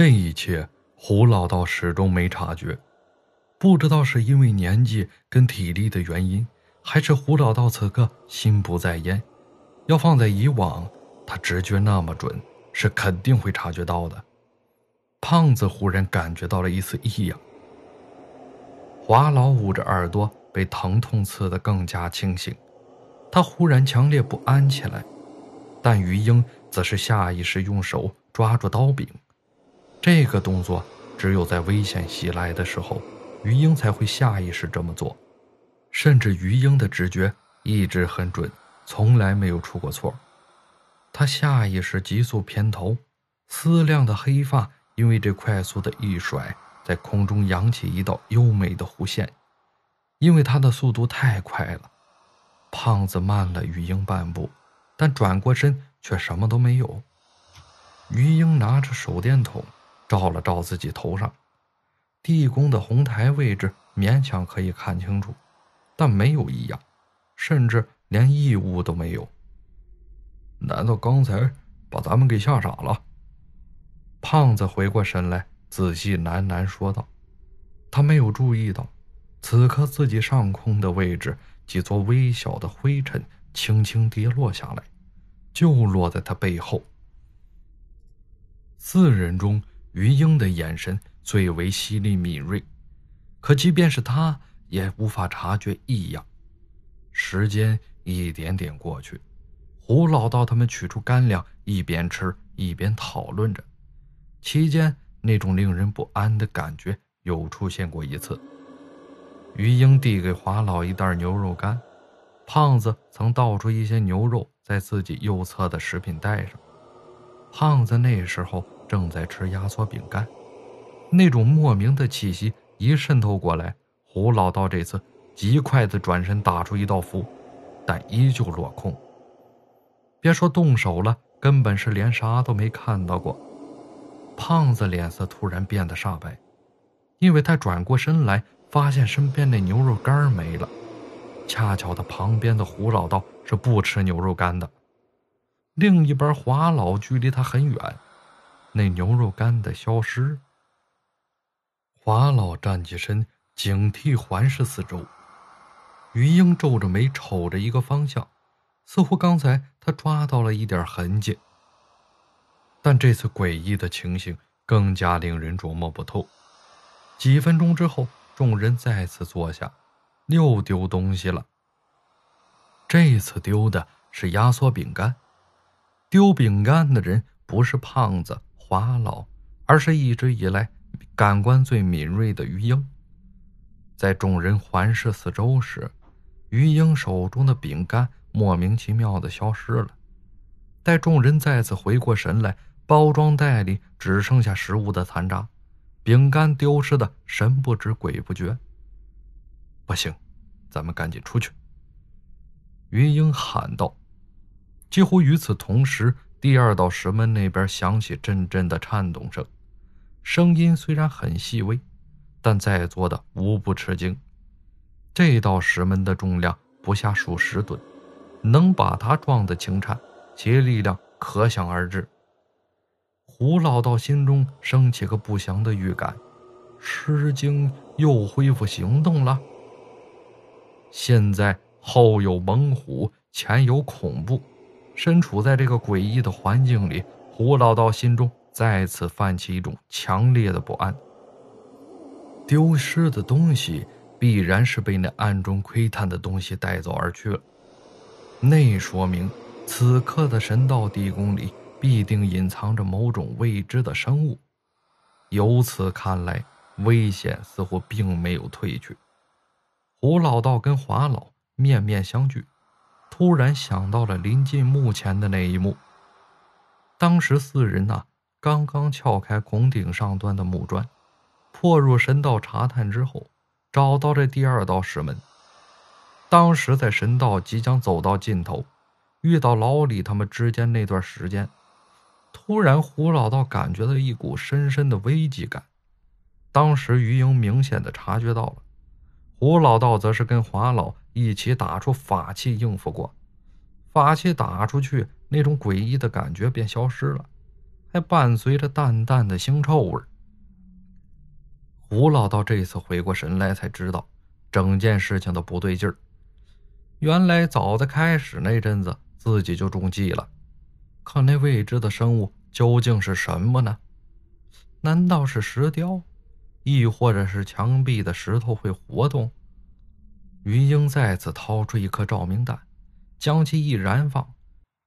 这一切，胡老道始终没察觉。不知道是因为年纪跟体力的原因，还是胡老道此刻心不在焉。要放在以往，他直觉那么准，是肯定会察觉到的。胖子忽然感觉到了一丝异样。华老捂着耳朵，被疼痛刺得更加清醒。他忽然强烈不安起来，但于英则是下意识用手抓住刀柄。这个动作只有在危险袭来的时候，于英才会下意识这么做。甚至于英的直觉一直很准，从来没有出过错。他下意识急速偏头，丝亮的黑发因为这快速的一甩，在空中扬起一道优美的弧线。因为他的速度太快了，胖子慢了于英半步，但转过身却什么都没有。于英拿着手电筒。照了照自己头上，地宫的红台位置勉强可以看清楚，但没有异样，甚至连异物都没有。难道刚才把咱们给吓傻了？胖子回过神来，仔细喃喃说道：“他没有注意到，此刻自己上空的位置，几座微小的灰尘轻轻跌落下来，就落在他背后。四人中。”于英的眼神最为犀利敏锐，可即便是他也无法察觉异样。时间一点点过去，胡老道他们取出干粮，一边吃一边讨论着。期间，那种令人不安的感觉又出现过一次。于英递给华老一袋牛肉干，胖子曾倒出一些牛肉在自己右侧的食品袋上。胖子那时候。正在吃压缩饼干，那种莫名的气息一渗透过来，胡老道这次极快的转身打出一道符，但依旧落空。别说动手了，根本是连啥都没看到过。胖子脸色突然变得煞白，因为他转过身来，发现身边那牛肉干没了。恰巧他旁边的胡老道是不吃牛肉干的，另一边华老距离他很远。那牛肉干的消失。华老站起身，警惕环视四周。于英皱着眉瞅着一个方向，似乎刚才他抓到了一点痕迹。但这次诡异的情形更加令人琢磨不透。几分钟之后，众人再次坐下，又丢东西了。这次丢的是压缩饼干。丢饼干的人不是胖子。华老，而是一直以来感官最敏锐的于英。在众人环视四周时，于英手中的饼干莫名其妙的消失了。待众人再次回过神来，包装袋里只剩下食物的残渣，饼干丢失的神不知鬼不觉。不行，咱们赶紧出去！于英喊道。几乎与此同时。第二道石门那边响起阵阵的颤动声，声音虽然很细微，但在座的无不吃惊。这道石门的重量不下数十吨，能把它撞得轻颤，其力量可想而知。胡老道心中升起个不祥的预感，吃惊又恢复行动了。现在后有猛虎，前有恐怖。身处在这个诡异的环境里，胡老道心中再次泛起一种强烈的不安。丢失的东西必然是被那暗中窥探的东西带走而去了，那说明此刻的神道地宫里必定隐藏着某种未知的生物。由此看来，危险似乎并没有退去。胡老道跟华老面面相觑。突然想到了临近墓前的那一幕。当时四人呐，刚刚撬开拱顶上端的木砖，破入神道查探之后，找到这第二道石门。当时在神道即将走到尽头，遇到老李他们之间那段时间，突然胡老道感觉到一股深深的危机感。当时于英明显的察觉到了。胡老道则是跟华老一起打出法器应付过，法器打出去，那种诡异的感觉便消失了。还伴随着淡淡的腥臭味。胡老道这次回过神来，才知道整件事情的不对劲儿。原来早在开始那阵子，自己就中计了。可那未知的生物究竟是什么呢？难道是石雕，亦或者是墙壁的石头会活动？于英再次掏出一颗照明弹，将其一燃放，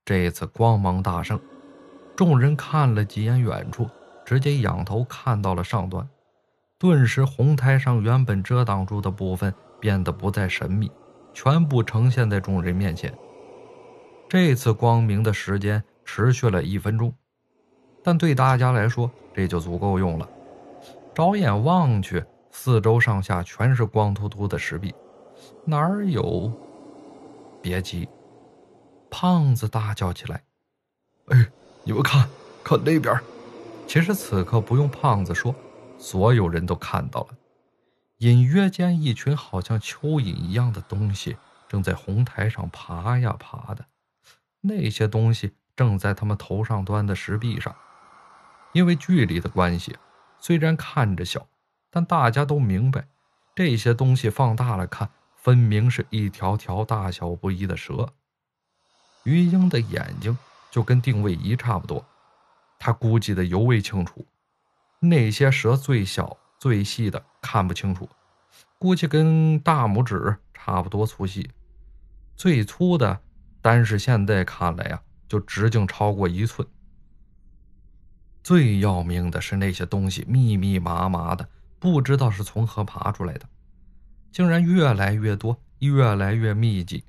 这次光芒大盛。众人看了几眼远处，直接仰头看到了上端，顿时红台上原本遮挡住的部分变得不再神秘，全部呈现在众人面前。这次光明的时间持续了一分钟，但对大家来说这就足够用了。着眼望去，四周上下全是光秃秃的石壁。哪儿有？别急！胖子大叫起来：“哎，你们看，看那边！”其实此刻不用胖子说，所有人都看到了。隐约间，一群好像蚯蚓一样的东西正在红台上爬呀爬的。那些东西正在他们头上端的石壁上。因为距离的关系，虽然看着小，但大家都明白，这些东西放大了看。分明是一条条大小不一的蛇。于英的眼睛就跟定位仪差不多，他估计的尤为清楚。那些蛇最小最细的看不清楚，估计跟大拇指差不多粗细；最粗的，单是现在看来呀，就直径超过一寸。最要命的是，那些东西密密麻麻的，不知道是从何爬出来的。竟然越来越多，越来越密集。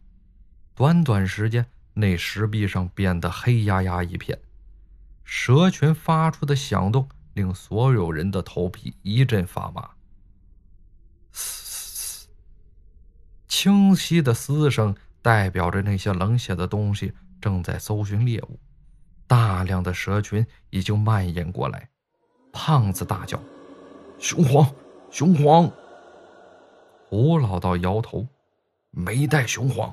短短时间，那石壁上变得黑压压一片。蛇群发出的响动令所有人的头皮一阵发麻。嘶嘶，清晰的嘶声代表着那些冷血的东西正在搜寻猎物。大量的蛇群已经蔓延过来。胖子大叫：“雄黄，雄黄！”胡老道摇头，没带雄黄，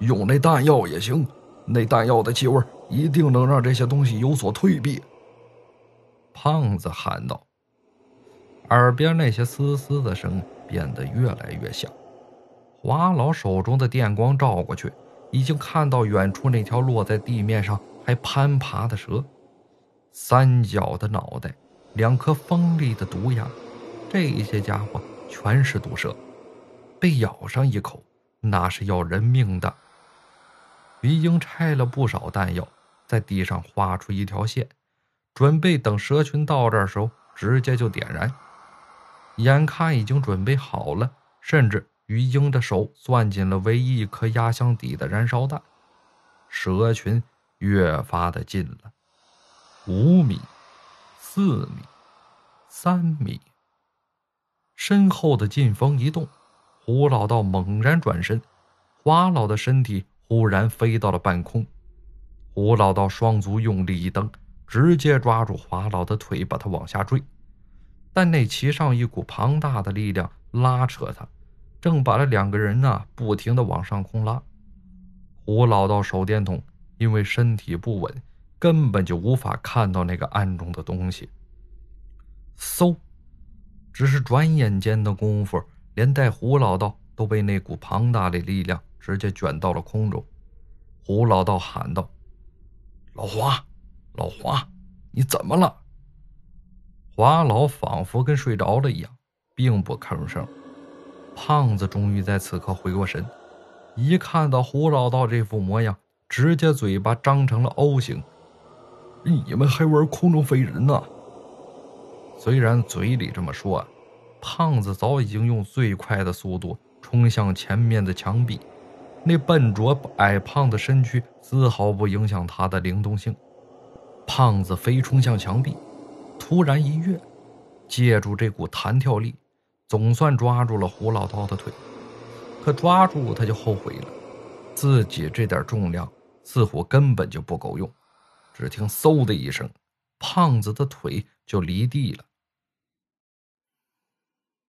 用那弹药也行。那弹药的气味一定能让这些东西有所退避。胖子喊道。耳边那些嘶嘶的声变得越来越响。华老手中的电光照过去，已经看到远处那条落在地面上还攀爬的蛇，三角的脑袋，两颗锋利的毒牙，这些家伙。全是毒蛇，被咬上一口，那是要人命的。于英拆了不少弹药，在地上画出一条线，准备等蛇群到这儿时候直接就点燃。眼看已经准备好了，甚至于英的手攥紧了唯一一颗压箱底的燃烧弹。蛇群越发的近了，五米，四米，三米。身后的劲风一动，胡老道猛然转身，华老的身体忽然飞到了半空。胡老道双足用力一蹬，直接抓住华老的腿，把他往下坠。但那其上一股庞大的力量拉扯他，正把这两个人啊不停的往上空拉。胡老道手电筒因为身体不稳，根本就无法看到那个暗中的东西。嗖！只是转眼间的功夫，连带胡老道都被那股庞大的力量直接卷到了空中。胡老道喊道：“老华，老华，你怎么了？”华老仿佛跟睡着了一样，并不吭声。胖子终于在此刻回过神，一看到胡老道这副模样，直接嘴巴张成了 O 型。你们还玩空中飞人呢？虽然嘴里这么说，胖子早已经用最快的速度冲向前面的墙壁，那笨拙矮胖的身躯丝毫不影响他的灵动性。胖子飞冲向墙壁，突然一跃，借助这股弹跳力，总算抓住了胡老道的腿。可抓住他就后悔了，自己这点重量似乎根本就不够用。只听“嗖”的一声，胖子的腿就离地了。